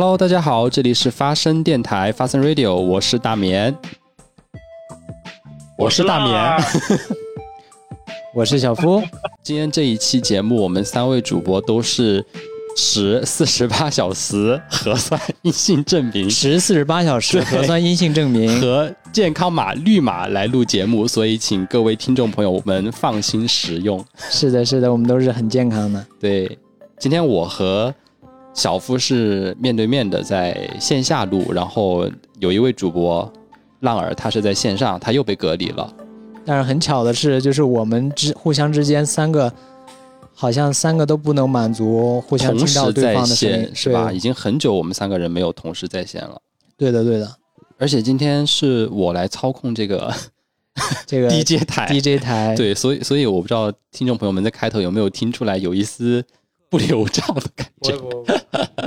Hello，大家好，这里是发声电台发声 Radio，我是大棉，我是大棉，我是小夫。今天这一期节目，我们三位主播都是持四十八小时核酸阴性证明，持四十八小时核酸阴性证明和健康码绿码来录节目，所以请各位听众朋友们放心使用。是的，是的，我们都是很健康的。对，今天我和小夫是面对面的在线下录，然后有一位主播浪儿，他是在线上，他又被隔离了。但是很巧的是，就是我们之互相之间三个，好像三个都不能满足互相听到对方的声音，是吧？已经很久我们三个人没有同时在线了。对的，对的。而且今天是我来操控这个 这个 DJ 台，DJ 台。对，所以所以我不知道听众朋友们在开头有没有听出来有一丝。不流畅的感觉，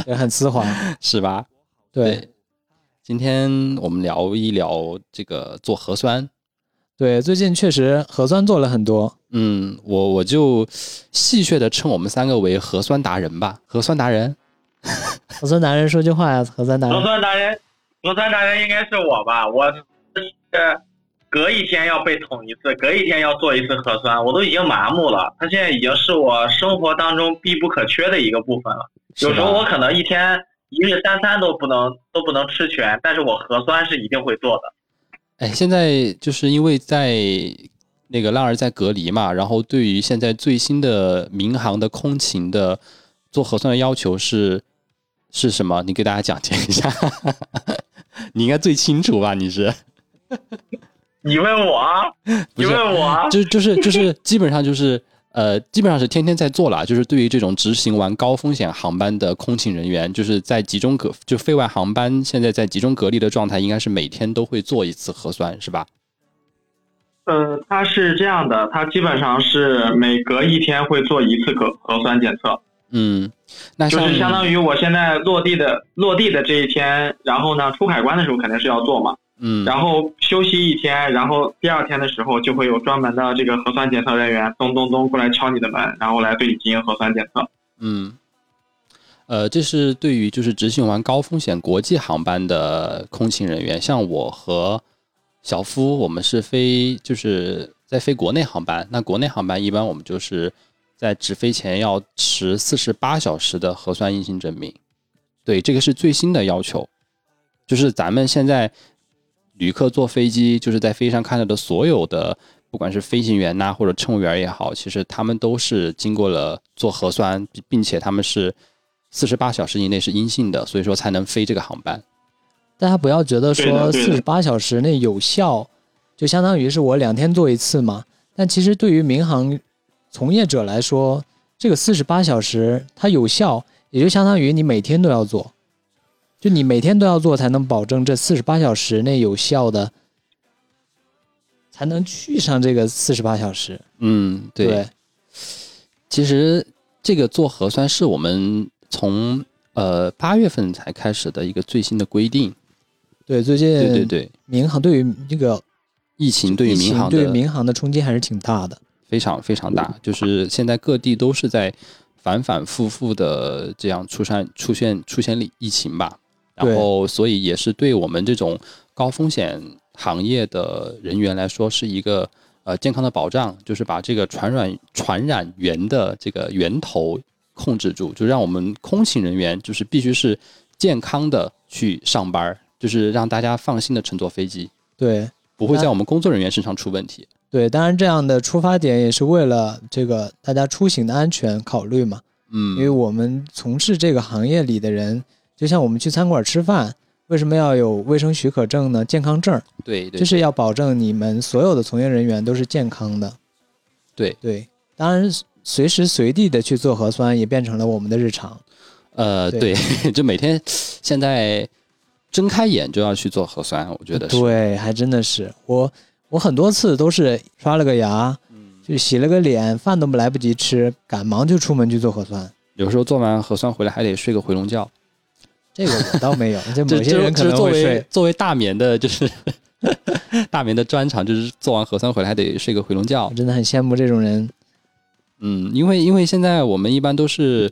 也很丝滑，是吧？对，今天我们聊一聊这个做核酸。对，最近确实核酸做了很多。嗯，我我就戏谑的称我们三个为核酸达人吧，核酸达人。核酸达人说句话呀，核酸达人。核酸达人，核酸达人应该是我吧？我是。隔一天要被捅一次，隔一天要做一次核酸，我都已经麻木了。它现在已经是我生活当中必不可缺的一个部分了。有时候我可能一天一日三餐都不能都不能吃全，但是我核酸是一定会做的。哎，现在就是因为在那个浪儿在隔离嘛，然后对于现在最新的民航的空勤的做核酸的要求是是什么？你给大家讲解一下，你应该最清楚吧？你是。你问我，你问我，就就是就是基本上就是呃，基本上是天天在做了。就是对于这种执行完高风险航班的空勤人员，就是在集中隔就飞外航班，现在在集中隔离的状态，应该是每天都会做一次核酸，是吧？呃，他是这样的，他基本上是每隔一天会做一次核核酸检测。嗯，那就是相当于我现在落地的落地的这一天，然后呢，出海关的时候肯定是要做嘛。嗯，然后休息一天，然后第二天的时候就会有专门的这个核酸检测人员咚咚咚过来敲你的门，然后来对你进行核酸检测。嗯，呃，这是对于就是执行完高风险国际航班的空勤人员，像我和小夫，我们是飞就是在飞国内航班，那国内航班一般我们就是在直飞前要持四十八小时的核酸阴性证明。对，这个是最新的要求，就是咱们现在。旅客坐飞机，就是在飞机上看到的所有的，不管是飞行员呐，或者乘务员也好，其实他们都是经过了做核酸，并且他们是四十八小时以内是阴性的，所以说才能飞这个航班。大家不要觉得说四十八小时内有效，就相当于是我两天做一次嘛。但其实对于民航从业者来说，这个四十八小时它有效，也就相当于你每天都要做。就你每天都要做，才能保证这四十八小时内有效的，才能去上这个四十八小时。嗯，对。其实这个做核酸是我们从呃八月份才开始的一个最新的规定。对，最近对对对，民航对于这个疫情对于民航对民航的冲击还是挺大的，非常非常大。就是现在各地都是在反反复复的这样出现出现出现疫情吧。然后，所以也是对我们这种高风险行业的人员来说，是一个呃健康的保障，就是把这个传染传染源的这个源头控制住，就让我们空勤人员就是必须是健康的去上班，就是让大家放心的乘坐飞机，对，不会在我们工作人员身上出问题。对，当然这样的出发点也是为了这个大家出行的安全考虑嘛，嗯，因为我们从事这个行业里的人。就像我们去餐馆吃饭，为什么要有卫生许可证呢？健康证，对，就是要保证你们所有的从业人员都是健康的。对对，当然随时随地的去做核酸也变成了我们的日常。呃，对，就每天现在睁开眼就要去做核酸，我觉得对，还真的是我我很多次都是刷了个牙，就洗了个脸，饭都来不及吃，赶忙就出门去做核酸。有时候做完核酸回来还得睡个回笼觉。这个我倒没有，就某些人可能会睡。作为大眠的，就是 大眠的专长，就是做完核酸回来还得睡个回笼觉。真的很羡慕这种人。嗯，因为因为现在我们一般都是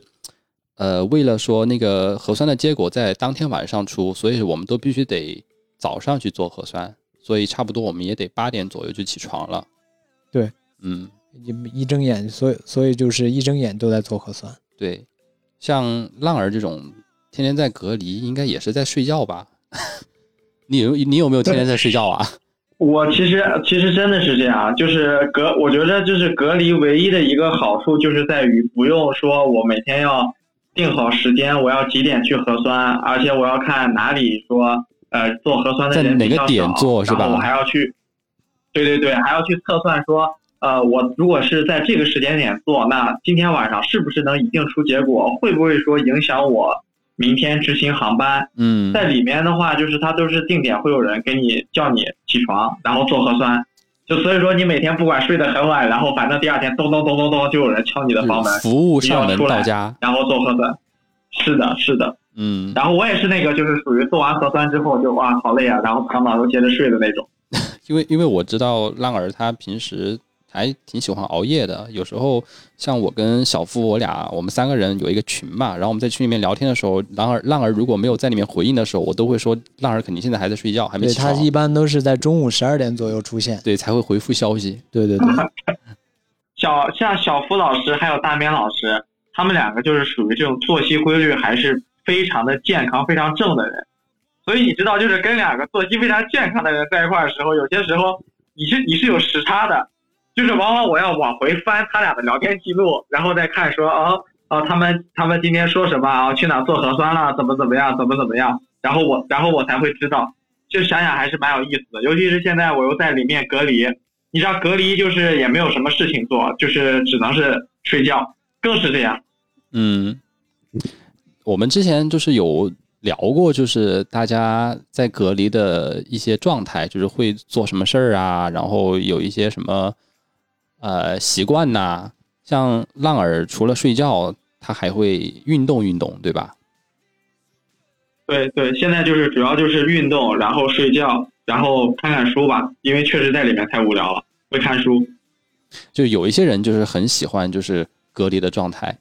呃，为了说那个核酸的结果在当天晚上出，所以我们都必须得早上去做核酸，所以差不多我们也得八点左右就起床了。对，嗯，一一睁眼，所以所以就是一睁眼都在做核酸。对，像浪儿这种天天在隔离，应该也是在睡觉吧？你有你有没有天天在睡觉啊？我其实其实真的是这样，就是隔，我觉得就是隔离唯一的一个好处就是在于不用说我每天要定好时间，我要几点去核酸，而且我要看哪里说呃做核酸的人哪个点做是吧？我还要去，对对对，还要去测算说呃我如果是在这个时间点做，那今天晚上是不是能一定出结果？会不会说影响我？明天执行航班，嗯，在里面的话，就是它都是定点会有人给你叫你起床，然后做核酸，就所以说你每天不管睡得很晚，然后反正第二天咚咚咚咚咚就有人敲你的房门，服务上门到家，然后做核酸。是的，是的，嗯，然后我也是那个，就是属于做完核酸之后就哇好累啊，然后躺倒又接着睡的那种。因为因为我知道浪儿他平时。还挺喜欢熬夜的，有时候像我跟小付，我俩我们三个人有一个群嘛，然后我们在群里面聊天的时候，浪儿浪儿如果没有在里面回应的时候，我都会说浪儿肯定现在还在睡觉，还没起床。对他一般都是在中午十二点左右出现，对才会回复消息。对对对，小像小付老师还有大明老师，他们两个就是属于这种作息规律还是非常的健康、非常正的人，所以你知道，就是跟两个作息非常健康的人在一块儿的时候，有些时候你是你是有时差的。就是往往我要往回翻他俩的聊天记录，然后再看说哦哦他们他们今天说什么啊？去哪做核酸了？怎么怎么样？怎么怎么样？然后我然后我才会知道，就想想还是蛮有意思的。尤其是现在我又在里面隔离，你知道隔离就是也没有什么事情做，就是只能是睡觉，更是这样。嗯，我们之前就是有聊过，就是大家在隔离的一些状态，就是会做什么事儿啊，然后有一些什么。呃，习惯呐，像浪儿除了睡觉，他还会运动运动，对吧？对对，现在就是主要就是运动，然后睡觉，然后看看书吧，因为确实在里面太无聊了，会看书。就有一些人就是很喜欢就是隔离的状态，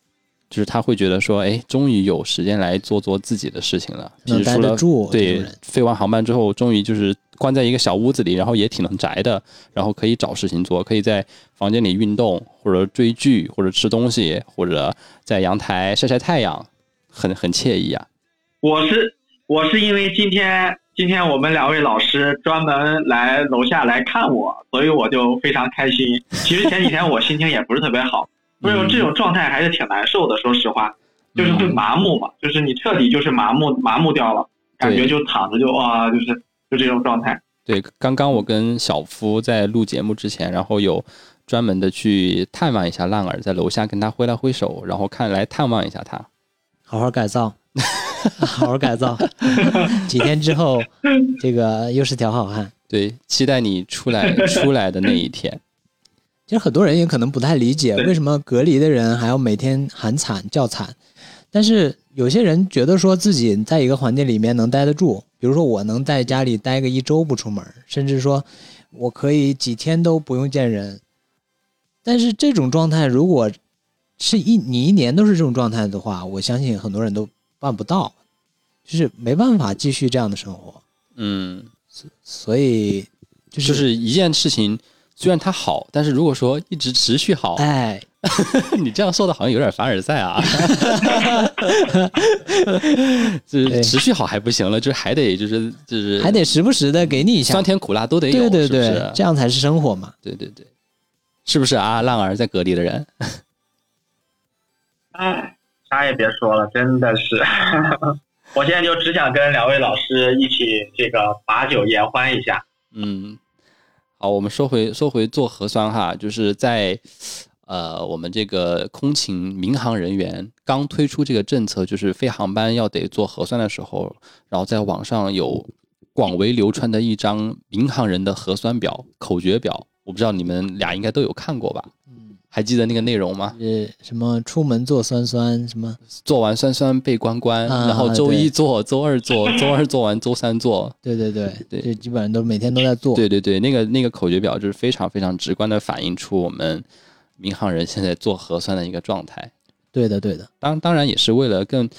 就是他会觉得说，哎，终于有时间来做做自己的事情了。能待得住。对，飞完航班之后，终于就是。关在一个小屋子里，然后也挺能宅的，然后可以找事情做，可以在房间里运动，或者追剧，或者吃东西，或者在阳台晒晒太阳，很很惬意啊。我是我是因为今天今天我们两位老师专门来楼下来看我，所以我就非常开心。其实前几天我心情也不是特别好，所以这种状态还是挺难受的。说实话，就是会麻木嘛，就是你彻底就是麻木麻木掉了，感觉就躺着就啊就是。就这种状态。对，刚刚我跟小夫在录节目之前，然后有专门的去探望一下浪儿，在楼下跟他挥了挥手，然后看来探望一下他，好好改造，好好改造。几天之后，这个又是条好汉。对，期待你出来 出来的那一天。其实很多人也可能不太理解，为什么隔离的人还要每天喊惨叫惨，但是有些人觉得说自己在一个环境里面能待得住。比如说，我能在家里待个一周不出门，甚至说，我可以几天都不用见人。但是这种状态，如果是一你一年都是这种状态的话，我相信很多人都办不到，就是没办法继续这样的生活。嗯，所以就是一件事情，虽然它好，但是如果说一直持续好，哎。你这样说的好像有点凡尔赛啊！就是持续好还不行了，就是还得就是就是还得时不时的给你一下酸甜苦辣都得有，对对对，这样才是生活嘛！对对对，是不是啊？浪儿在隔离的人，哎，啥也别说了，真的是，我现在就只想跟两位老师一起这个把酒言欢一下。嗯，好，我们说回说回做核酸哈，就是在。呃，我们这个空勤民航人员刚推出这个政策，就是飞航班要得做核酸的时候，然后在网上有广为流传的一张民航人的核酸表口诀表，我不知道你们俩应该都有看过吧？嗯，还记得那个内容吗？呃，什么出门做酸酸，什么做完酸酸被关关，然后周一做，周二做，周二做完周三做。对对对对，这基本上都每天都在做。对对对，那个那个口诀表就是非常非常直观的反映出我们。民航人现在做核酸的一个状态，对的，对的。当当然也是为了更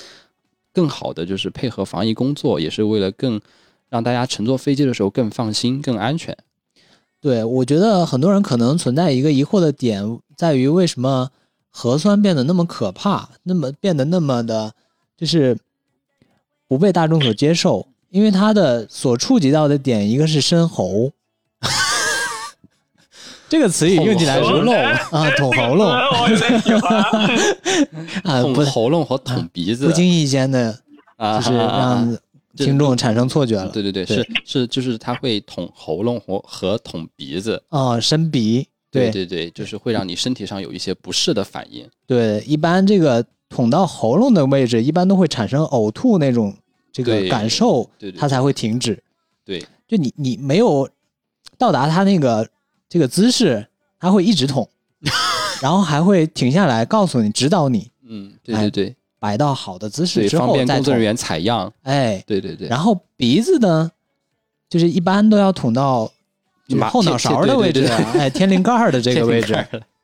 更好的就是配合防疫工作，也是为了更让大家乘坐飞机的时候更放心、更安全。对，我觉得很多人可能存在一个疑惑的点，在于为什么核酸变得那么可怕，那么变得那么的，就是不被大众所接受，因为它的所触及到的点，一个是深喉。这个词语用起来是喉咙啊，捅喉咙。啊，捅不喉咙和捅鼻子不经意间的，啊，就是让听众产生错觉了。对对对，是是，就是他会捅喉咙和和捅鼻子。啊，伸鼻，对对对对，就是会让你身体上有一些不适的反应。对，一般这个捅到喉咙的位置，一般都会产生呕吐那种这个感受，对对它才会停止。对，就你你没有到达它那个这个姿势，他会一直捅，然后还会停下来告诉你、指导你嗯，对哎对对摆到好的姿势对，之后。方便工作人员采样。哎，对对对，然后鼻子呢，就是一般都要捅到就是后脑勺的位置对对，哎，天灵盖儿的这个 位置，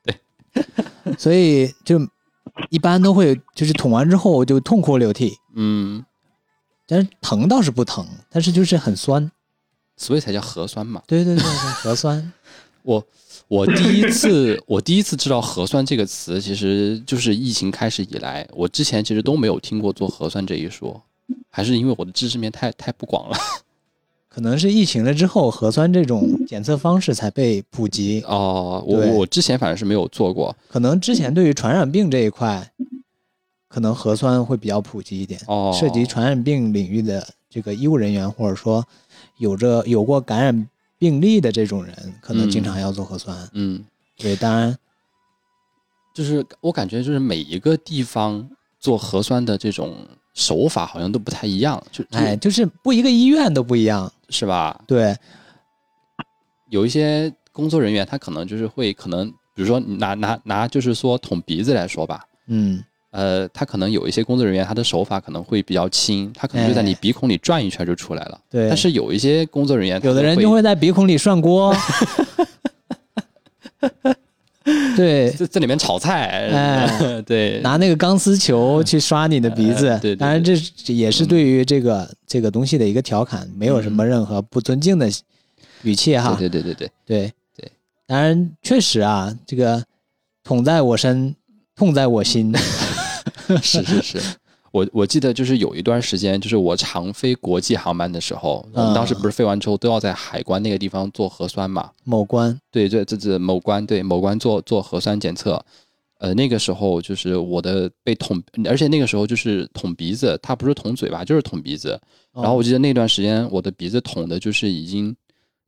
对 所以就一般都会就是捅完之后就痛哭流涕，嗯，但是疼倒是不疼，但是就是很酸。所以才叫核酸嘛。对对对对，核酸。我我第一次我第一次知道核酸这个词，其实就是疫情开始以来，我之前其实都没有听过做核酸这一说，还是因为我的知识面太太不广了。可能是疫情了之后，核酸这种检测方式才被普及。哦，我我之前反正是没有做过。可能之前对于传染病这一块，可能核酸会比较普及一点。哦，涉及传染病领域的这个医务人员，或者说有着有过感染病例的这种人，可能经常要做核酸。嗯，对，当然，就是我感觉就是每一个地方做核酸的这种手法好像都不太一样，就就哎，就是不一个医院都不一样。是吧？对，有一些工作人员他可能就是会可能，比如说你拿拿拿就是说捅鼻子来说吧，嗯，呃，他可能有一些工作人员他的手法可能会比较轻，他可能就在你哎鼻孔里转一圈就出来了。对。但是有一些工作人员，有的人就会在鼻孔里涮锅。对，在在里面炒菜，哎 对，拿那个钢丝球去刷你的鼻子，哎对对当然这也是对于这个、这个东西的一个调侃，没有什么任何不尊敬的语气哈。对对对对对，对对当然确实啊，这个捅在我身，痛在我心。是是是。我我记得就是有一段时间，就是我常飞国际航班的时候，我们当时不是飞完之后都要在海关那个地方做核酸嘛？某关，对，对这这某关对某关做做核酸检测，呃，那个时候就是我的被捅，而且那个时候就是捅鼻子，它不是捅嘴巴，就是捅鼻子。哦然后我记得那段时间我的鼻子捅的就是已经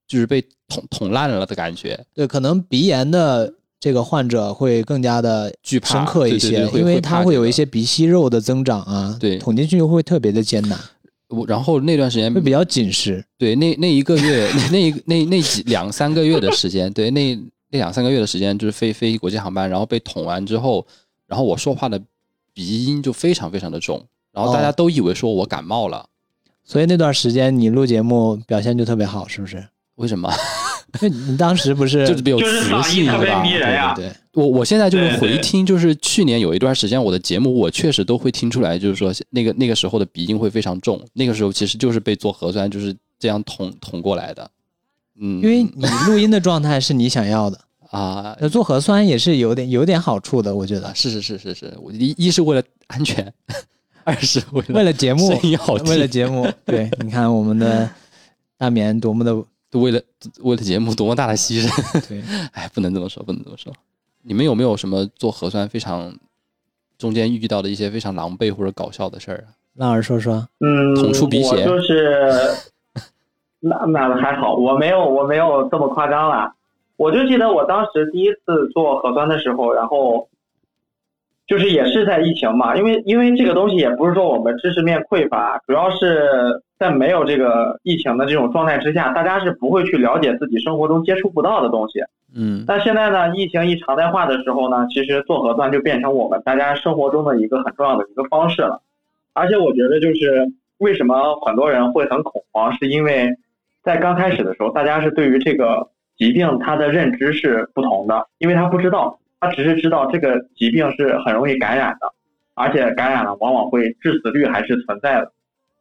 就是被捅捅烂了的感觉，对，可能鼻炎的这个患者会更加的惧怕深刻一些，对对对因为会怕这个它会有一些鼻息肉的增长啊，对捅进去会特别的艰难，我然后那段时间会比较紧实。对那那一个月那那那那几两三个月的时间，对那那两三个月的时间就是飞飞国际航班，然后被捅完之后，然后我说话的鼻音就非常非常的重，然后大家哦都以为说我感冒了。所以那段时间你录节目表现就特别好，是不是？为什么？你当时不是就是比较磁性对吧？对对对，我我现在就是回听，就是去年有一段时间我的节目，我确实都会听出来，就是说那个那个时候的鼻音会非常重，那个时候其实就是被做核酸就是这样捅捅过来的。嗯，因为你录音的状态是你想要的，啊。那做核酸也是有点有点好处的，我觉得。啊，。是是是是是，我一一是为了安全，二是为了为了节目声，音好听，为了节目，对，你看我们的大棉多么的为了为了节目多么大的牺牲，对，哎，不能这么说，不能这么说。你们有没有什么做核酸非常中间遇到的一些非常狼狈或者搞笑的事儿啊？浪儿说说，嗯，捅出鼻血就是，那那还好，我没有我没有这么夸张啦。我就记得我当时第一次做核酸的时候，然后就是也是在疫情嘛，因为因为这个东西也不是说我们知识面匮乏，主要是在没有这个疫情的这种状态之下，大家是不会去了解自己生活中接触不到的东西。嗯但现在呢，疫情一常态化的时候呢，其实做核酸就变成我们大家生活中的一个很重要的一个方式了。而且我觉得，就是为什么很多人会很恐慌，是因为在刚开始的时候，大家是对于这个疾病它的认知是不同的，因为他不知道。他只是知道这个疾病是很容易感染的，而且感染了往往会致死率还是存在的。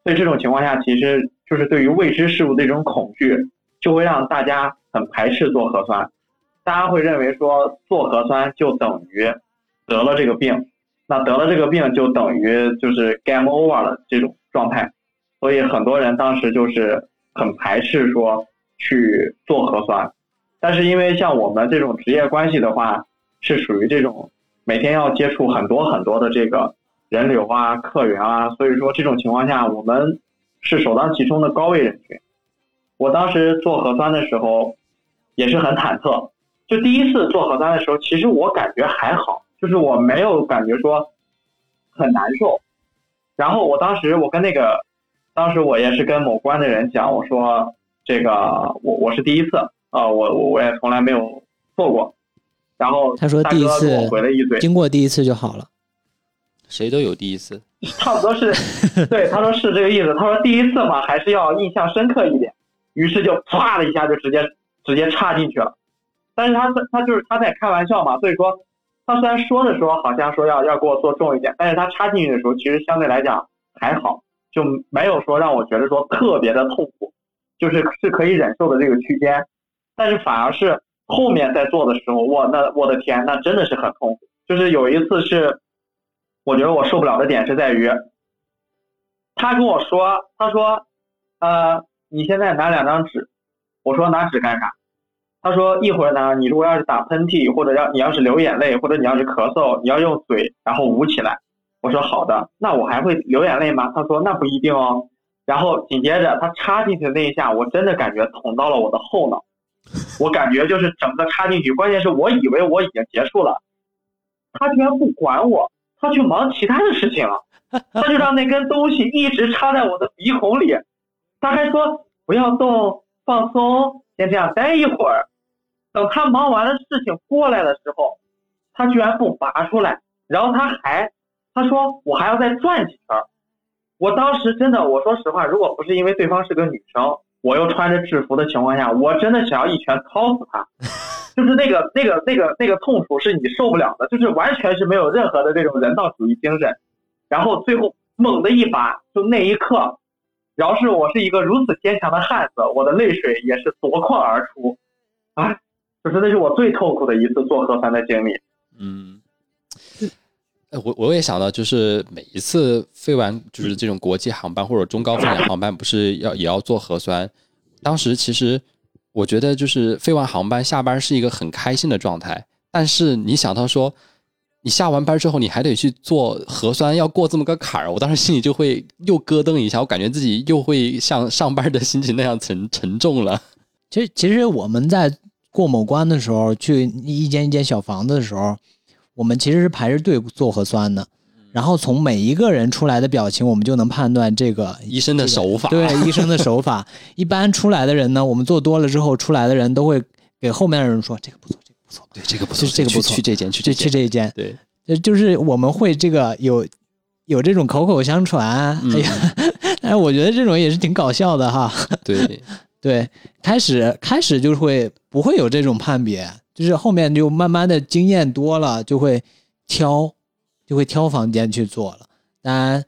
所以这种情况下，其实就是对于未知事物的一种恐惧，就会让大家很排斥做核酸。大家会认为说做核酸就等于得了这个病，那得了这个病就等于就是 game over 了这种状态。所以很多人当时就是很排斥说去做核酸。但是因为像我们这种职业关系的话，是属于这种每天要接触很多很多的这个。人流啊，客源啊，所以说这种情况下，我们是首当其冲的高危人群。我当时做核酸的时候也是很忐忑，就第一次做核酸的时候，其实我感觉还好，就是我没有感觉说很难受。然后我当时我跟那个，当时我也是跟某关的人讲，我说这个我我是第一次啊，我我我也从来没有做过。然后他说第一次回了一嘴，经过第一次就好了。谁都有第一次，差不多是，对，他说是这个意思。他说第一次嘛，还是要印象深刻一点，于是就啪的一下就直接直接插进去了。但是他他就是他在开玩笑嘛，所以说他虽然说的时候好像说要要给我做重一点，但是他插进去的时候其实相对来讲还好，就没有说让我觉得说特别的痛苦，就是是可以忍受的这个区间。但是反而是后面在做的时候，我那我的天，那真的是很痛苦。就是有一次是。我觉得我受不了的点是在于，他跟我说，他说，呃，你现在拿两张纸，我说拿纸干啥？他说一会儿呢，你如果要是打喷嚏，或者要你要是流眼泪，或者你要是咳嗽，你要用嘴然后捂起来。我说好的，那我还会流眼泪吗？他说那不一定哦。然后紧接着他插进去的那一下，我真的感觉捅到了我的后脑，我感觉就是整个插进去，关键是我以为我已经结束了，他居然不管我。他去忙其他的事情了，他就让那根东西一直插在我的鼻孔里，他还说不要动，放松，先这样待一会儿。等他忙完了事情过来的时候，他居然不拔出来，然后他还他说我还要再转几圈。我当时真的，我说实话，如果不是因为对方是个女生，我又穿着制服的情况下，我真的想要一拳掏死他。就是那个那个那个那个痛楚是你受不了的，就是完全是没有任何的这种人道主义精神，然后最后猛的一拔，就那一刻，饶是我是一个如此坚强的汉子，我的泪水也是夺眶而出，啊，就是那是我最痛苦的一次做核酸的经历。嗯，我我也想到，就是每一次飞完就是这种国际航班或者中高风险航班，不是要也要做核酸，当时其实。我觉得就是飞完航班下班是一个很开心的状态，但是你想到说，你下完班之后你还得去做核酸，要过这么个坎儿，我当时心里就会又咯噔一下，我感觉自己又会像上班的心情那样沉沉重了。其实，其实我们在过某关的时候，去一间一间小房子的时候，我们其实是排着队做核酸的。然后从每一个人出来的表情，我们就能判断这个医生的手法。对医生的手法，一般出来的人呢，我们做多了之后，出来的人都会给后面的人说：“这个不错，这个不错，对这个不错，这个不错，去这间，去这去这一间。”对，就是我们会这个有有这种口口相传。哎呀，但是我觉得这种也是挺搞笑的哈。对 对，开始开始就会不会有这种判别，就是后面就慢慢的经验多了，就会挑。就会挑房间去做了，当然，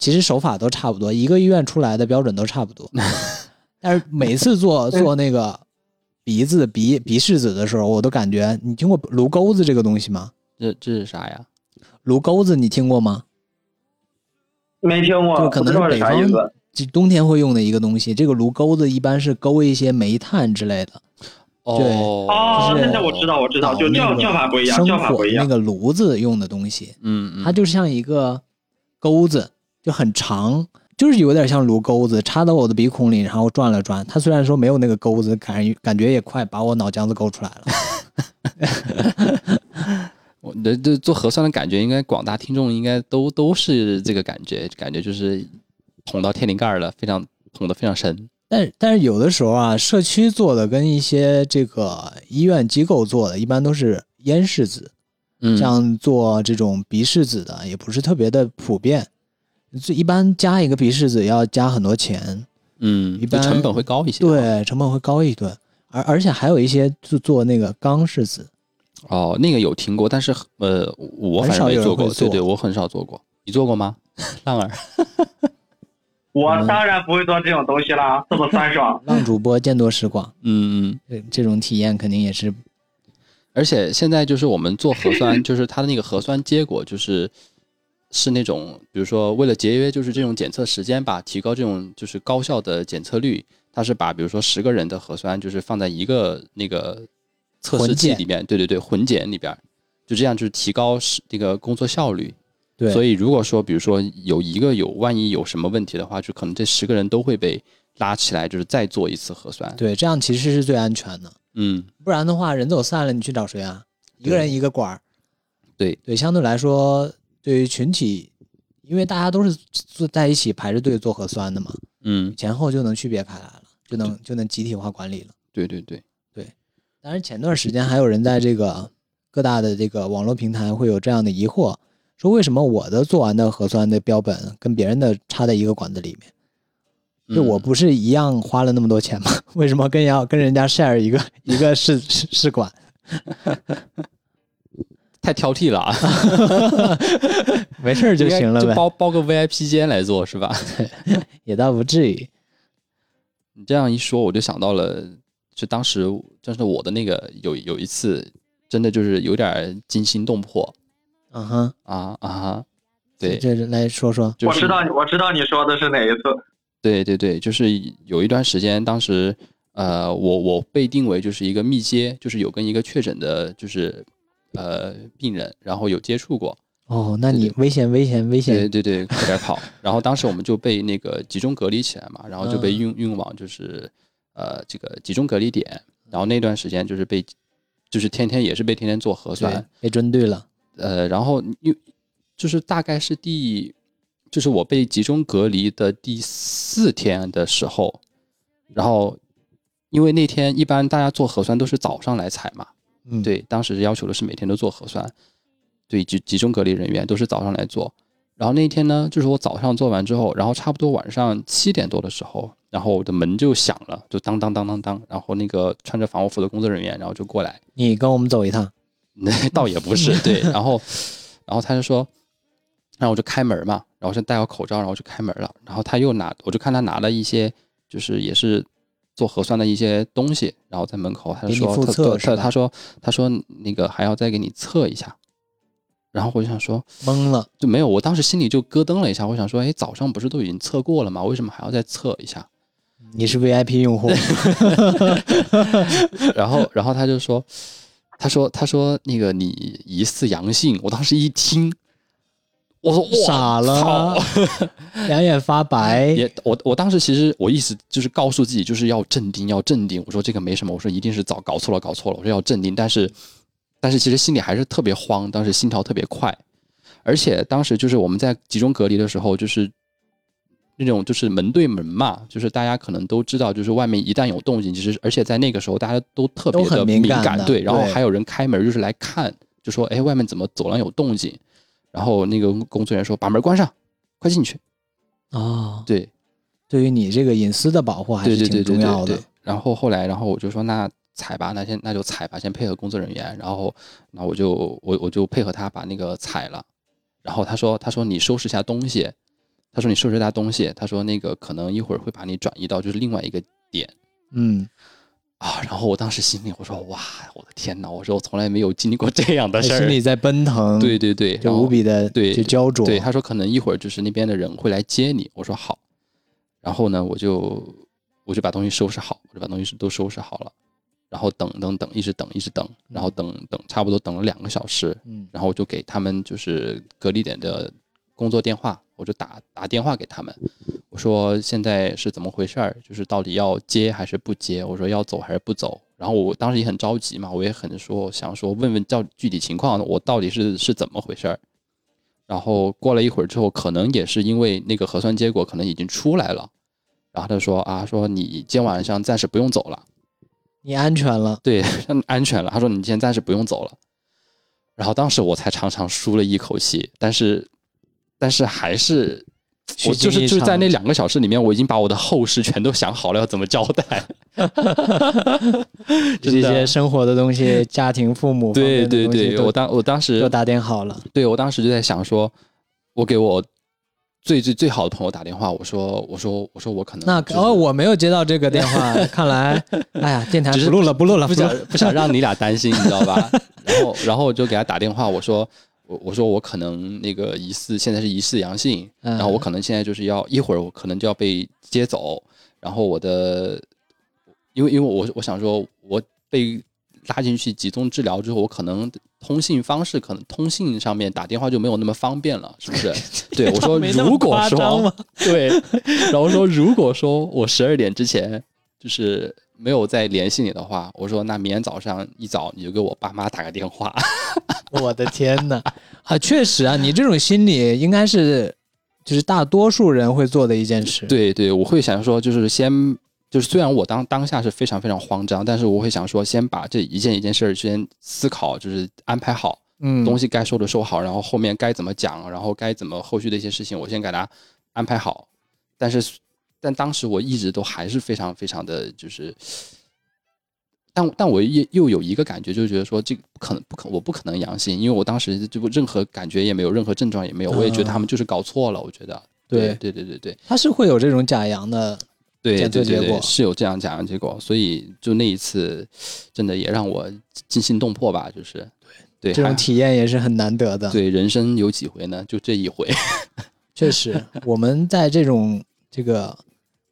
其实手法都差不多，一个医院出来的标准都差不多。但是每次做做那个鼻子鼻鼻拭子的时候，我都感觉，你听过颅钩子这个东西吗？这这是啥呀？颅钩子你听过吗？没听过，就可能是北方冬天会用的一个东西。这个颅钩子一般是勾一些煤炭之类的。对，哦，那那我知道，我知道，就叫叫法不一样，叫法不一样。那个炉子用的东西，嗯嗯，它就是像一个钩子，就很长，就是有点像炉钩子，插到我的鼻孔里，然后转了转。它虽然说没有那个钩子，感感觉也快把我脑浆子勾出来了。我的这做核酸的感觉，应该广大听众应该都都是这个感觉，感觉就是捅到天灵盖了，非常捅的非常深。但但是有的时候啊，社区做的跟一些这个医院机构做的，一般都是咽拭子，嗯像做这种鼻拭子的，也不是特别的普遍。一般加一个鼻拭子要加很多钱，嗯，一般成本会高一些。对，成本会高一顿。而而且还有一些就做那个钢拭子，哦，那个有听过，但是呃，我反正没做过。对对，我很少做过。你做过吗，浪儿？我当然不会做这种东西啦，这么酸爽。浪主播见多识广，嗯嗯，这这种体验肯定也是。而且现在就是我们做核酸，就是它的那个核酸结果就是是那种，比如说为了节约就是这种检测时间吧，提高这种就是高效的检测率，它是把比如说十个人的核酸就是放在一个那个测试剂里面，对对对，混检里边，就这样就是提高是这个工作效率。对，所以如果说比如说有一个有万一有什么问题的话，就可能这十个人都会被拉起来，就是再做一次核酸。对，这样其实是最安全的。嗯，不然的话，人走散了，你去找谁啊？一个人一个管儿。对对，相对来说，对于群体，因为大家都是坐在一起排着队做核酸的嘛，嗯，前后就能区别开来了，就能就能集体化管理了。对对对对。当然，前段时间还有人在这个各大的这个网络平台会有这样的疑惑，说为什么我的做完的核酸的标本跟别人的插在一个管子里面？就我不是一样花了那么多钱吗？为什么跟要跟人家 share 一个一个试试试管？太挑剔了啊！没事就行了呗，包包个 VIP 间来做是吧？也倒不至于。你这样一说，我就想到了，就当时就是我的那个有有一次，真的就是有点惊心动魄。嗯哼，啊啊哈，对，这来说说。我知道，我知道你说的是哪一次。对对对，就是有一段时间，当时呃，我我被定为就是一个密接，就是有跟一个确诊的，就是呃病人，然后有接触过。哦，那你危险危险危险！对对对，快点跑！然后当时我们就被那个集中隔离起来嘛，然后就被运运往就是呃这个集中隔离点，然后那段时间就是被就是天天也是被天天做核酸，被针对了。呃，然后又就是大概是第。就是我被集中隔离的第四天的时候，然后因为那天一般大家做核酸都是早上来采嘛，嗯，对，当时要求的是每天都做核酸，对，集集中隔离人员都是早上来做。然后那天呢，就是我早上做完之后，然后差不多晚上七点多的时候，然后我的门就响了，就当当当当当，然后那个穿着防护服的工作人员，然后就过来，你跟我们走一趟，那 倒也不是，对，然后然后他就说。然后我就开门嘛，然后先戴好口罩，然后就开门了。然后他又拿，我就看他拿了一些，就是也是做核酸的一些东西，然后在门口，他就说他他他说他说那个还要再给你测一下。然后我就想说懵了，就没有，我当时心里就咯噔了一下，我想说，哎，早上不是都已经测过了吗？为什么还要再测一下？你是 VIP 用户。然后然后他就说，他说他说那个你疑似阳性，我当时一听。我说傻了，两眼发白。也，我我当时其实我意思就是告诉自己就是要镇定，要镇定。我说这个没什么，我说一定是早搞错了，搞错了。我说要镇定，但是但是其实心里还是特别慌，当时心跳特别快，而且当时就是我们在集中隔离的时候，就是那种就是门对门嘛，就是大家可能都知道，就是外面一旦有动静，其实而且在那个时候大家都特别的敏感，对，然后还有人开门就是来看，就说哎，外面怎么走廊有动静。然后那个工作人员说：“把门关上，快进去。”哦，对，对于你这个隐私的保护还是挺重要的。然后后来，然后我就说：“那踩吧，那先那就踩吧，先配合工作人员。”然后那我就我我就配合他把那个踩了。然后他说：“他说你收拾一下东西。”他说：“你收拾一下东西。”他说：“那个可能一会儿会把你转移到就是另外一个点。”嗯。啊！然后我当时心里我说哇，我的天哪！我说我从来没有经历过这样的事儿，心里在奔腾。对对对，就无比的对，就焦灼。对，他说可能一会儿就是那边的人会来接你。我说好。然后呢，我就我就把东西收拾好，我就把东西都收拾好了。然后等等等，一直等一直等，然后等等差不多等了两个小时。嗯。然后我就给他们就是隔离点的工作电话，我就打打电话给他们。我说现在是怎么回事儿？就是到底要接还是不接？我说要走还是不走？然后我当时也很着急嘛，我也很说想说问问到具体情况，我到底是是怎么回事儿？然后过了一会儿之后，可能也是因为那个核酸结果可能已经出来了，然后他说啊，说你今天晚上暂时不用走了，你安全了，对，安全了。他说你今天暂时不用走了。然后当时我才长长舒了一口气，但是但是还是。我就是就是在那两个小时里面，我已经把我的后事全都想好了，要怎么交代。这些生活的东西，家庭、父母，对对对，我当我当时就打点好了。对我当时就在想说，我给我最最最好的朋友打电话，我说我说我说我可能那哦我没有接到这个电话，看来哎呀，电台不录了不录了，不想不想让你俩担心，你知道吧？然后然后我就给他打电话，我说。我我说我可能那个疑似现在是疑似阳性，然后我可能现在就是要一会儿我可能就要被接走，然后我的，因为因为我我想说我被拉进去集中治疗之后，我可能通信方式可能通信上面打电话就没有那么方便了，是不是？对，我说如果说对，然后说如果说我十二点之前就是没有再联系你的话，我说那明天早上一早你就给我爸妈打个电话。我的天哪，啊，确实啊，你这种心理应该是，就是大多数人会做的一件事。对对，我会想说，就是先，就是虽然我当当下是非常非常慌张，但是我会想说，先把这一件一件事儿先思考，就是安排好，嗯，东西该收的收好，然后后面该怎么讲，然后该怎么后续的一些事情，我先给他安排好。但是，但当时我一直都还是非常非常的就是。但但我又又有一个感觉，就是觉得说这个不可能，不可我不可能阳性，因为我当时就任何感觉也没有，任何症状也没有，我也觉得他们就是搞错了。我觉得，对对对对对，他是会有这种假阳的对对结果，是有这样假阳结果，所以就那一次，真的也让我惊心动魄吧，就是对对，这种体验也是很难得的。对，人生有几回呢？就这一回。确实，我们在这种这个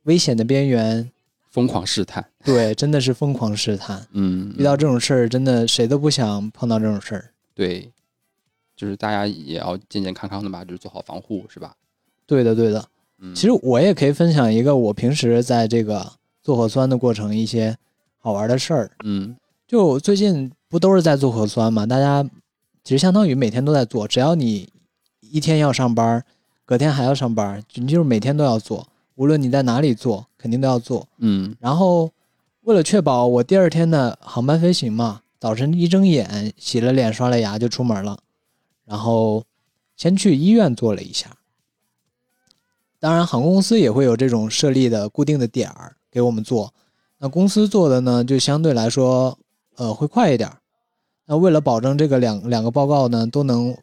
危险的边缘。疯狂试探，对，真的是疯狂试探。嗯，遇到这种事儿，真的谁都不想碰到这种事儿。对，就是大家也要健健康康的吧，就是做好防护，是吧？对的，对的。嗯，其实我也可以分享一个我平时在这个做核酸的过程一些好玩的事儿。嗯，就最近不都是在做核酸嘛？大家其实相当于每天都在做，只要你一天要上班，隔天还要上班，你就是每天都要做。无论你在哪里做，肯定都要做。嗯，然后为了确保我第二天的航班飞行嘛，早晨一睁眼，洗了脸，刷了牙就出门了。然后先去医院做了一下。当然，航空公司也会有这种设立的固定的点儿给我们做。那公司做的呢，就相对来说，呃，会快一点。那为了保证这个两两个报告呢都能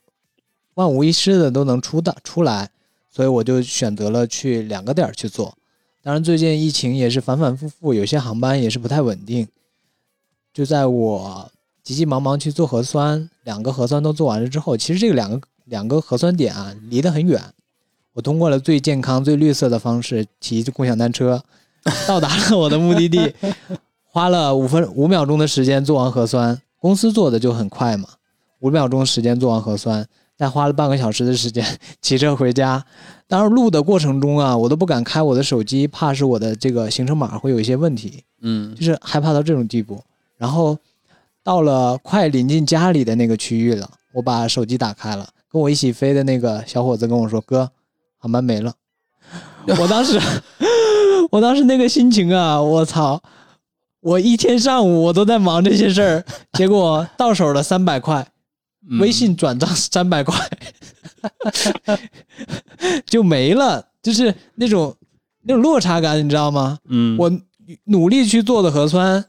万无一失的都能出的出来。所以我就选择了去两个点去做，当然最近疫情也是反反复复，有些航班也是不太稳定。就在我急急忙忙去做核酸，两个核酸都做完了之后，其实这个两个两个核酸点啊离得很远，我通过了最健康、最绿色的方式，骑共享单车到达了我的目的地，花了五分五秒钟的时间做完核酸，公司做的就很快嘛，五秒钟时间做完核酸。再花了半个小时的时间骑车回家，当然录的过程中啊，我都不敢开我的手机，怕是我的这个行程码会有一些问题，嗯，就是害怕到这种地步。然后到了快临近家里的那个区域了，我把手机打开了，跟我一起飞的那个小伙子跟我说：“哥，航班没了。”我当时，我当时那个心情啊，我操！我一天上午我都在忙这些事儿，结果到手了三百块。微信转账三百块 就没了，就是那种那种落差感，你知道吗？嗯，我努力去做的核酸，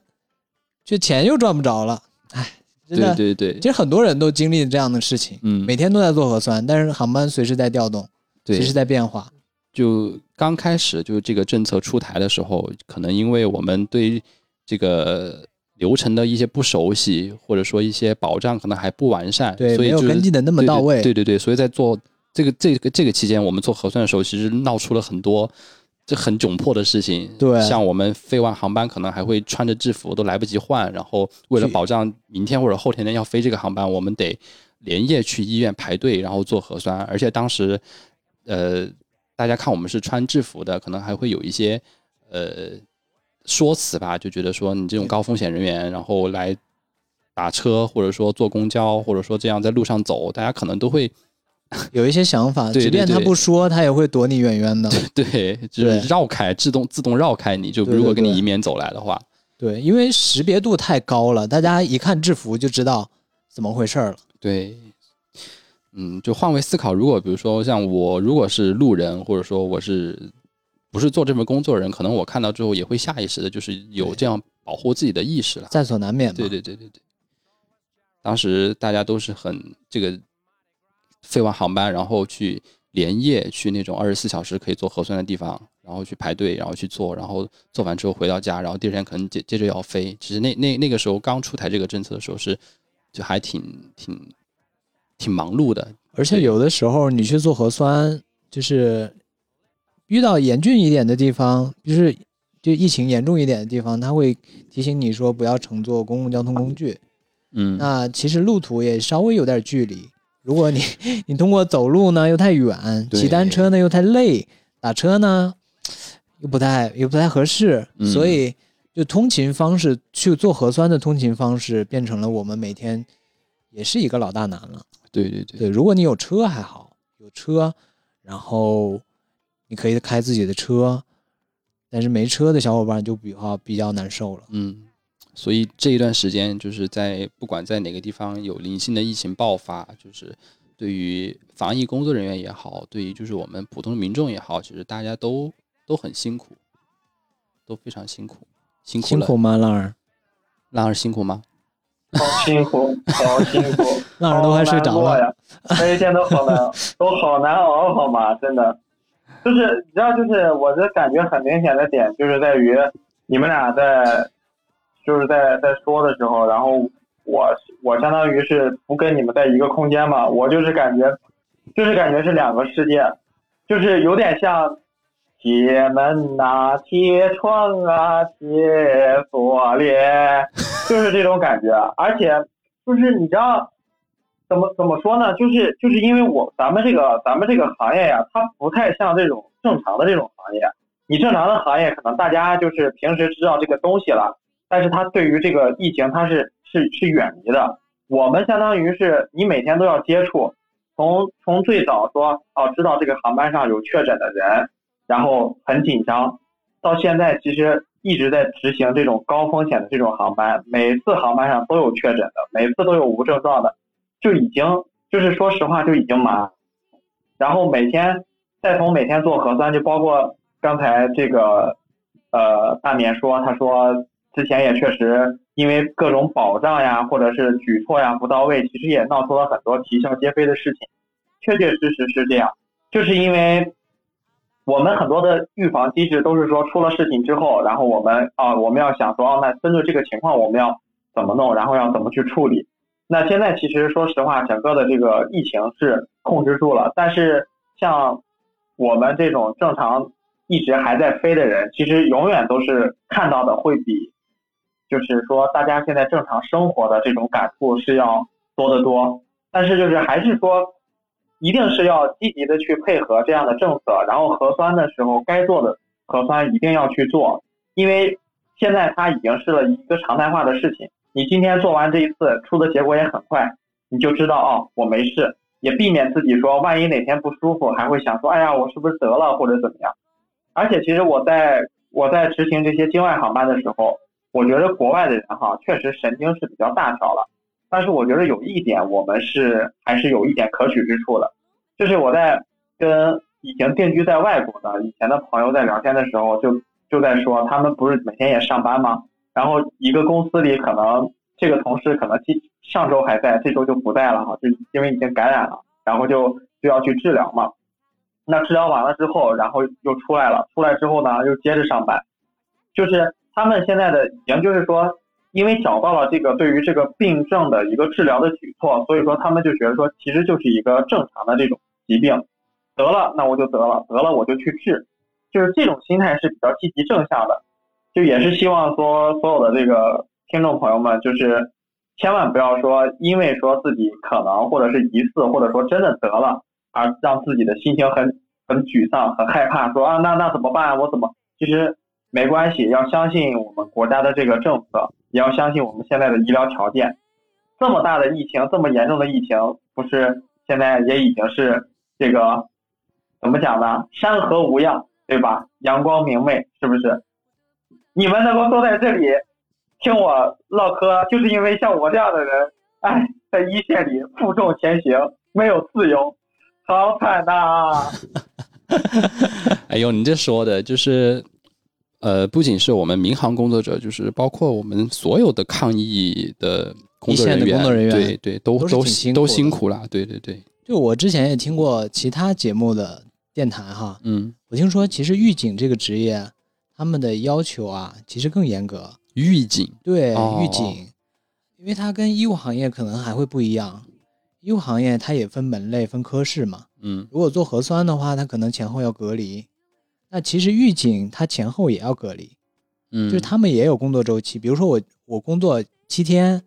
却钱又赚不着了。哎，真的，对对对，其实很多人都经历这样的事情。嗯，每天都在做核酸，但是航班随时在调动，随时在变化。就刚开始就这个政策出台的时候，可能因为我们对这个。流程的一些不熟悉，或者说一些保障可能还不完善，对，没有跟进的那么到位。对对对，所以在做这个这个这个期间，我们做核酸的时候，其实闹出了很多这很窘迫的事情。对，像我们飞完航班，可能还会穿着制服都来不及换，然后为了保障明天或者后天的要飞这个航班，我们得连夜去医院排队，然后做核酸。而且当时，呃，大家看我们是穿制服的，可能还会有一些呃。说辞吧，就觉得说你这种高风险人员，然后来打车或者说坐公交，或者说这样在路上走，大家可能都会 有一些想法。即便他不说，他也会躲你远远的。对，就是绕开，自动自动绕开你。就如果跟你迎面走来的话，对，因为识别度太高了，大家一看制服就知道怎么回事了。对，嗯，就换位思考，如果比如说像我，如果是路人，或者说我是不是做这份工作的人，可能我看到之后也会下意识的，就是有这样保护自己的意识了，在所难免。对对对对对。当时大家都是很这个飞完航班，然后去连夜去那种二十四小时可以做核酸的地方，然后去排队，然后去做，然后做完之后回到家，然后第二天可能接接着要飞。其实那那那个时候刚出台这个政策的时候是，就还挺挺挺忙碌的。而且有的时候你去做核酸，就是遇到严峻一点的地方，就是就疫情严重一点的地方，他会提醒你说不要乘坐公共交通工具。嗯，那其实路途也稍微有点距离。如果你 你通过走路呢又太远，骑单车呢又太累，打车呢又不太又不太合适，所以就通勤方式去做核酸的通勤方式变成了我们每天也是一个老大难了。对对对对，如果你有车还好，有车，然后你可以开自己的车，但是没车的小伙伴就比较比较难受了。嗯。所以这一段时间，就是在不管在哪个地方有零星的疫情爆发，就是对于防疫工作人员也好，对于就是我们普通民众也好，其实大家都都很辛苦，都非常辛苦，辛苦辛苦吗？浪儿，浪儿辛苦吗？好辛苦，好辛苦，浪儿都快睡着了呀！每一天都好难，都好难熬，好吗？真的，就是你知道，就是我的感觉很明显的点，就是在于你们俩在。就是在在说的时候，然后我我相当于是不跟你们在一个空间嘛，我就是感觉，就是感觉是两个世界，就是有点像铁门啊、铁窗啊、铁锁链，就是这种感觉。而且就是你知道怎么怎么说呢？就是就是因为我咱们这个咱们这个行业呀，它不太像这种正常的这种行业。你正常的行业可能大家就是平时知道这个东西了。但是它对于这个疫情，它是是是远离的。我们相当于是你每天都要接触，从从最早说哦知道这个航班上有确诊的人，然后很紧张，到现在其实一直在执行这种高风险的这种航班，每次航班上都有确诊的，每次都有无症状的，就已经就是说实话就已经麻。然后每天再从每天做核酸，就包括刚才这个呃大棉说，他说。之前也确实因为各种保障呀，或者是举措呀不到位，其实也闹出了很多啼笑皆非的事情。确确实实是这样，就是因为我们很多的预防机制都是说出了事情之后，然后我们啊我们要想说哦，那针对这个情况我们要怎么弄，然后要怎么去处理。那现在其实说实话，整个的这个疫情是控制住了，但是像我们这种正常一直还在飞的人，其实永远都是看到的会比。就是说，大家现在正常生活的这种感触是要多得多，但是就是还是说，一定是要积极的去配合这样的政策，然后核酸的时候该做的核酸一定要去做，因为现在它已经是了一个常态化的事情。你今天做完这一次，出的结果也很快，你就知道哦，我没事，也避免自己说万一哪天不舒服，还会想说，哎呀，我是不是得了或者怎么样？而且其实我在我在执行这些境外航班的时候。我觉得国外的人哈，确实神经是比较大条了，但是我觉得有一点，我们是还是有一点可取之处的，就是我在跟已经定居在外国的以前的朋友在聊天的时候，就就在说，他们不是每天也上班吗？然后一个公司里可能这个同事可能今上周还在，这周就不在了哈，就因为已经感染了，然后就就要去治疗嘛。那治疗完了之后，然后又出来了，出来之后呢，又接着上班，就是。他们现在的已经就是说，因为找到了这个对于这个病症的一个治疗的举措，所以说他们就觉得说，其实就是一个正常的这种疾病，得了那我就得了，得了我就去治，就是这种心态是比较积极正向的，就也是希望说所有的这个听众朋友们，就是千万不要说因为说自己可能或者是疑似或者说真的得了，而让自己的心情很很沮丧、很害怕，说啊那那怎么办？我怎么其实。没关系，要相信我们国家的这个政策，也要相信我们现在的医疗条件。这么大的疫情，这么严重的疫情，不是现在也已经是这个怎么讲呢？山河无恙，对吧？阳光明媚，是不是？你们能够坐在这里听我唠嗑，就是因为像我这样的人，哎，在一线里负重前行，没有自由，好惨呐！哎呦，你这说的就是，呃，不仅是我们民航工作者，就是包括我们所有的抗疫的工作人员，对对，都都辛都辛苦了，对对对。就我之前也听过其他节目的电台哈，嗯，我听说其实狱警这个职业，他们的要求啊，其实更严格。预警对预警，因为它跟医务行业可能还会不一样。医务行业它也分门类、分科室嘛。嗯，如果做核酸的话，它可能前后要隔离。那其实预警它前后也要隔离，嗯，就是他们也有工作周期。比如说我我工作七天，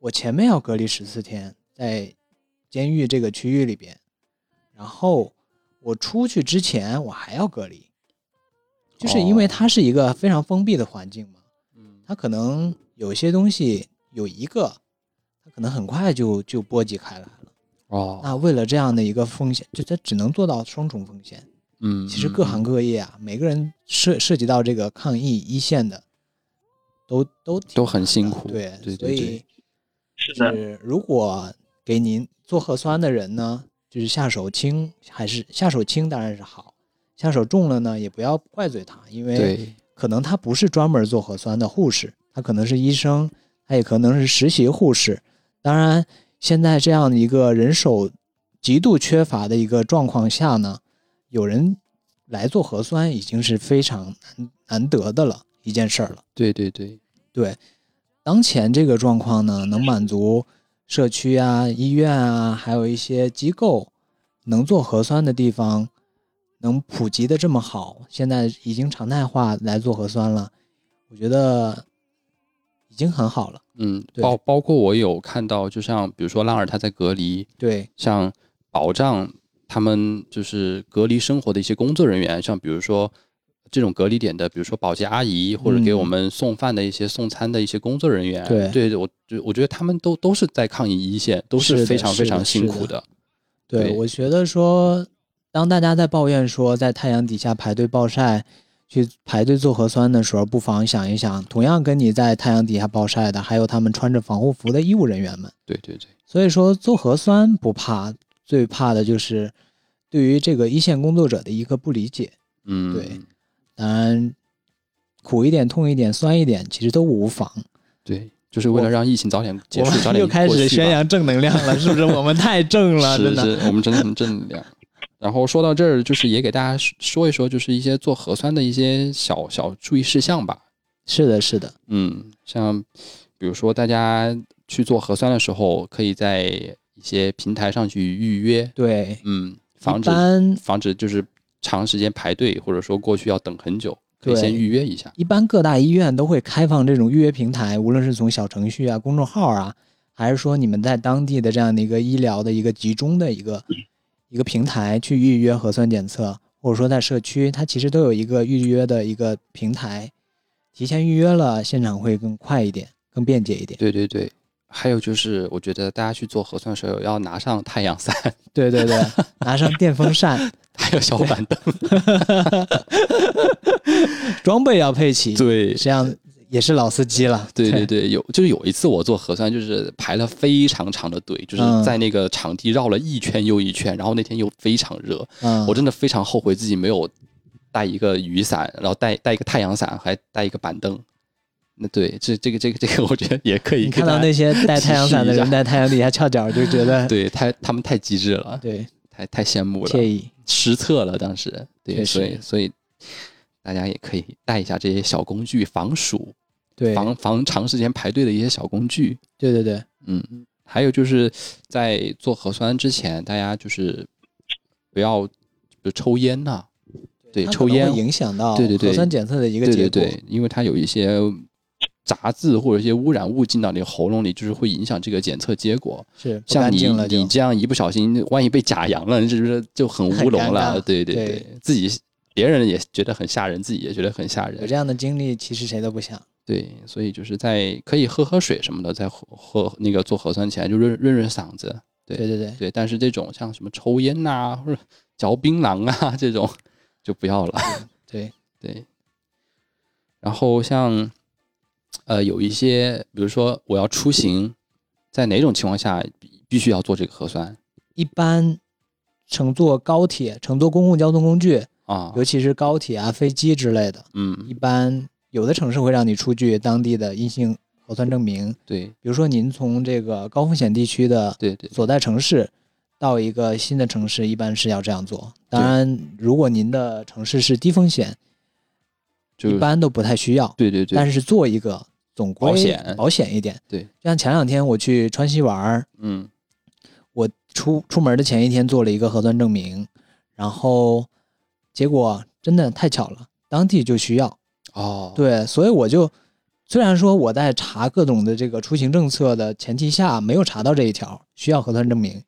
我前面要隔离十四天，在监狱这个区域里边，然后我出去之前我还要隔离，就是因为它是一个非常封闭的环境嘛。嗯，它可能有些东西有一个，它可能很快就就波及开来了。哦，那为了这样的一个风险，就它只能做到双重风险。嗯，其实各行各业啊，每个人涉涉及到这个抗疫一线的，都都都很辛苦。对对对，所以是如果给您做核酸的人呢，就是下手轻还是下手轻当然是好，下手重了呢，也不要怪罪他，因为可能他不是专门做核酸的护士，他可能是医生，他也可能是实习护士，当然。现在这样的一个人手极度缺乏的一个状况下呢，有人来做核酸已经是非常难难得的了一件事儿了。对对对对，当前这个状况呢，能满足社区啊、医院啊，还有一些机构能做核酸的地方，能普及的这么好，现在已经常态化来做核酸了，我觉得已经很好了。嗯，包包括我有看到，就像比如说拉尔他在隔离，对，像保障他们就是隔离生活的一些工作人员，像比如说这种隔离点的，比如说保洁阿姨或者给我们送饭的一些送餐的一些工作人员，对，对，我就我觉得他们都都是在抗疫一线，都是非常非常辛苦的。对，我觉得说，当大家在抱怨说在太阳底下排队暴晒。去排队做核酸的时候，不妨想一想，同样跟你在太阳底下暴晒的，还有他们穿着防护服的医务人员们。对对对，所以说做核酸不怕，最怕的就是对于这个一线工作者的一个不理解。嗯，对，当然苦一点、痛一点、酸一点，其实都无妨。对，就是为了让疫情早点结束，早点又开始宣扬正能量了，是不是？我们太正了，真的，我们真的很正能量。然后说到这儿，就是也给大家说一说，就是一些做核酸的一些小小注意事项吧。是的，是的，嗯，像比如说大家去做核酸的时候，可以在一些平台上去预约。对，嗯，防止防止就是长时间排队，或者说过去要等很久，可以先预约一下。一般各大医院都会开放这种预约平台，无论是从小程序啊、公众号啊，还是说你们在当地的这样的一个医疗的一个集中的一个。一个平台去预约核酸检测，或者说在社区，它其实都有一个预约的一个平台，提前预约了，现场会更快一点，更便捷一点。对对对，还有就是，我觉得大家去做核酸时候要拿上太阳伞，对对对，拿上电风扇，还有小板凳，装备要配齐。对，这样。也是老司机了，对对对，有就是有一次我做核酸，就是排了非常长的队，就是在那个场地绕了一圈又一圈，然后那天又非常热，我真的非常后悔自己没有带一个雨伞，然后带带一个太阳伞，还带一个板凳。那对，这这个这个这个，我觉得也可以。看到那些 带太阳伞的人在太阳底下翘脚，就觉得 对，太他们太机智了，对，太太羡慕了，惬意，失策了当时，对，所以所以大家也可以带一下这些小工具防暑。对，防防长时间排队的一些小工具。对对对，嗯，还有就是在做核酸之前，大家就是不要就抽烟呐，对，抽烟会影响到对对对核酸检测的一个结果，对，因为它有一些杂质或者一些污染物进到你喉咙里，就是会影响这个检测结果。是，像你你这样一不小心，万一被假阳了，是不是就很乌龙了？对对对，自己别人也觉得很吓人，自己也觉得很吓人。有这样的经历，其实谁都不想。对，所以就是在可以喝喝水什么的，在喝喝那个做核酸前就润润润嗓子。对对对对，但是这种像什么抽烟呐或者嚼槟榔啊这种就不要了。对 对。然后像呃有一些，比如说我要出行，在哪种情况下必须要做这个核酸？一般乘坐高铁、乘坐公共交通工具啊，尤其是高铁啊、飞机之类的，嗯，一般有的城市会让你出具当地的阴性核酸证明。对，比如说您从这个高风险地区的对对所在城市到一个新的城市，一般是要这样做。当然，如果您的城市是低风险，一般都不太需要。对对对，但是做一个总归保险保险一点。对，就像前两天我去川西玩儿，嗯我出出门的前一天做了一个核酸证明，然后结果真的太巧了，当地就需要。哦，对，所以我就虽然说我在查各种的这个出行政策的前提下没有查到这一条需要核酸证明，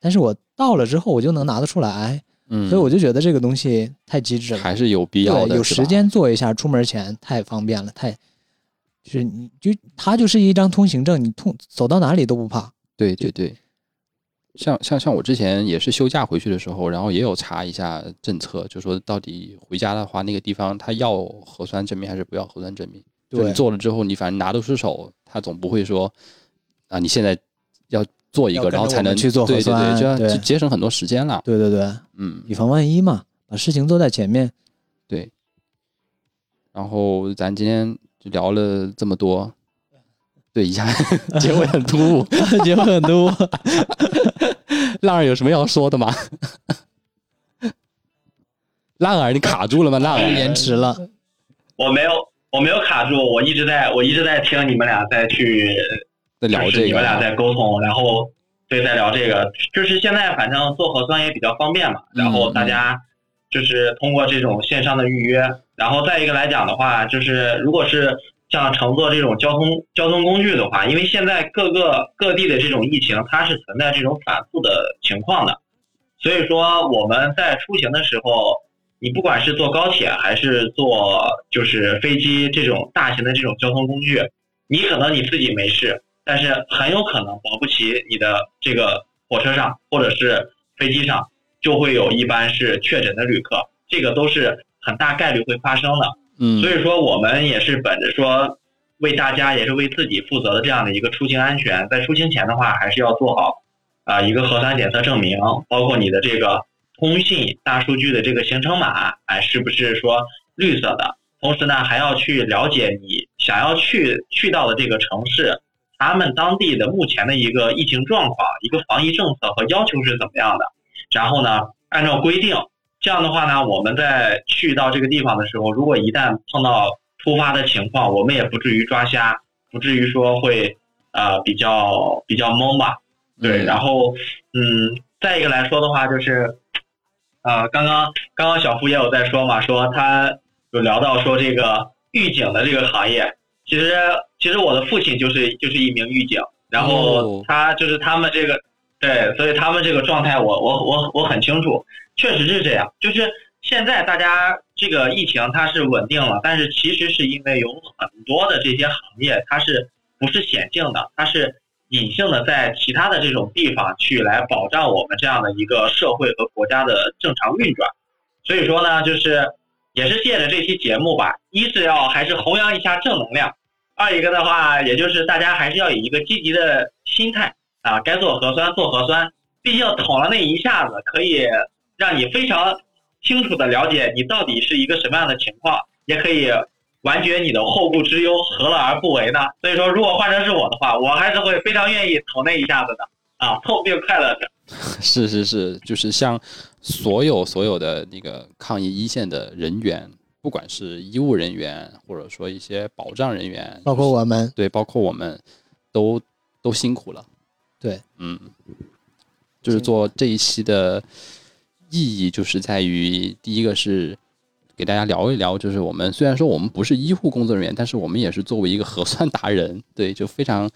但是我到了之后我就能拿得出来，嗯，所以我就觉得这个东西太机智了，还是有必要的，有时间做一下，出门前太方便了，太就是你就它就是一张通行证，你通走到哪里都不怕。对对对，像像像我之前也是休假回去的时候，然后也有查一下政策，就说到底回家的话，那个地方他要核酸证明还是不要核酸证明？就对你做了之后，你反正拿得出手，他总不会说啊，你现在要做一个，然后才能去做核对对酸对，就要对就节省很多时间了。对对对，嗯，以防万一嘛，把事情做在前面。对。然后咱今天就聊了这么多，对，一下 结尾很突兀。结尾很突兀，浪儿有什么要说的吗？浪儿，你卡住了吗？浪儿，延迟了。我没有，我没有卡住，我一直在，我一直在听你们俩在去在聊这个你们俩在沟通，然后对在聊这个，就是现在反正做核酸也比较方便嘛，嗯然后大家就是通过这种线上的预约，然后再一个来讲的话，就是如果是像乘坐这种交通交通工具的话，因为现在各个各地的这种疫情它是存在这种反复的情况的，所以说我们在出行的时候。你不管是坐高铁还是坐就是飞机这种大型的这种交通工具，你可能你自己没事，但是很有可能保不齐你的这个火车上或者是飞机上就会有一般是确诊的旅客，这个都是很大概率会发生的。所以说我们也是本着说为大家也是为自己负责的这样的一个出行安全，在出行前的话还是要做好啊、一个核酸检测证明，包括你的这个通信大数据的这个行程码，哎是不是说绿色的？同时呢，还要去了解你想要去去到的这个城市，他们当地的目前的一个疫情状况、一个防疫政策和要求是怎么样的。然后呢，按照规定，这样的话呢，我们在去到这个地方的时候，如果一旦碰到突发的情况，我们也不至于抓瞎，不至于说会呃比较比较懵吧。对，嗯然后嗯，再一个来说的话，就是呃，刚刚刚刚小付也有在说嘛，说他有聊到说这个狱警的这个行业，其实其实我的父亲就是就是一名狱警，然后哦。他就是他们这个对，所以他们这个状态我我我我很清楚，确实是这样，就是现在大家这个疫情它是稳定了，但是其实是因为有很多的这些行业它是不是显性的，它是隐性的在其他的这种地方去来保障我们这样的一个社会和国家的正常运转。所以说呢，就是也是借着这期节目吧，一是要还是弘扬一下正能量，二一个的话，也就是大家还是要以一个积极的心态啊，该做核酸做核酸，毕竟捅了那一下子，可以让你非常清楚的了解你到底是一个什么样的情况，也可以完绝你的后顾之忧，何乐而不为呢？所以说，如果换成是我的话，我还是会非常愿意捅那一下子的啊，痛并快乐着。是是是，就是像所有所有的那个抗疫一线的人员，不管是医务人员，或者说一些保障人员，包括我们，对，包括我们都都辛苦了。对，嗯，就是做这一期的意义，就是在于第一个是给大家聊一聊，就是我们虽然说我们不是医护工作人员，但是我们也是作为一个核酸达人，对，就非常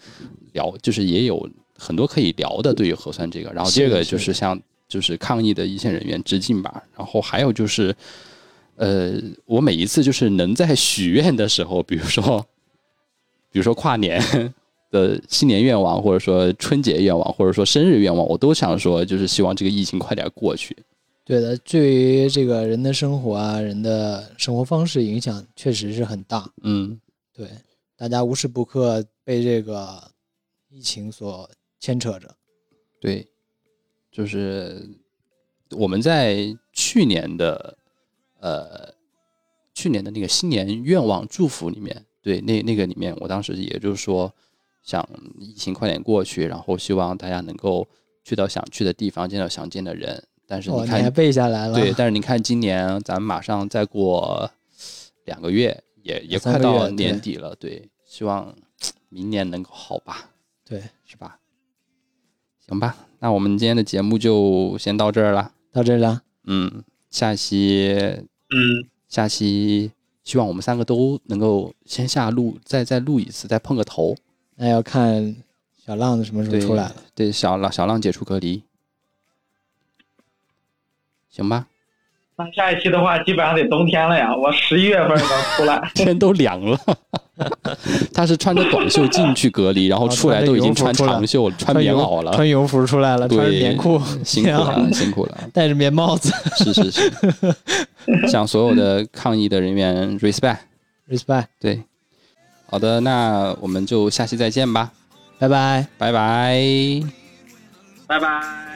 聊，就是也有很多可以聊的对于核酸这个。然后第二个就是向就是抗疫的一线人员致敬吧。然后还有就是，呃，我每一次就是能在许愿的时候，比如说，比如说跨年。的新年愿望，或者说春节愿望，或者说生日愿望，我都想说，就是希望这个疫情快点过去。对的，对于这个人的生活啊，人的生活方式影响确实是很大。嗯，对，大家无时不刻被这个疫情所牵扯着。对。就是我们在去年的呃去年的那个新年愿望祝福里面，对那那个里面，我当时也就是说想疫情快点过去，然后希望大家能够去到想去的地方，见到想见的人。但是你看，背下来了。对，但是你看今年咱们马上再过两个月，也也快到年底了。对，希望明年能够好吧？对，是吧？行吧，那我们今天的节目就先到这儿了。到这儿了。嗯，下期，嗯，下期希望我们三个都能够先下录，再再录一次，再碰个头。那要看小浪子什么时候出来了。对，小浪小浪解除隔离。行吧。那下一期的话，基本上得冬天了呀。我十一月份能出来，天都凉了。他是穿着短袖进去隔离，然后出来都已经穿长袖、穿棉袄了，穿羽绒服出来了，穿棉裤，辛苦了，辛苦了，戴着棉帽子，是是是，向所有的抗疫的人员 respect，respect，对，好的，那我们就下期再见吧，拜拜，拜拜，拜拜。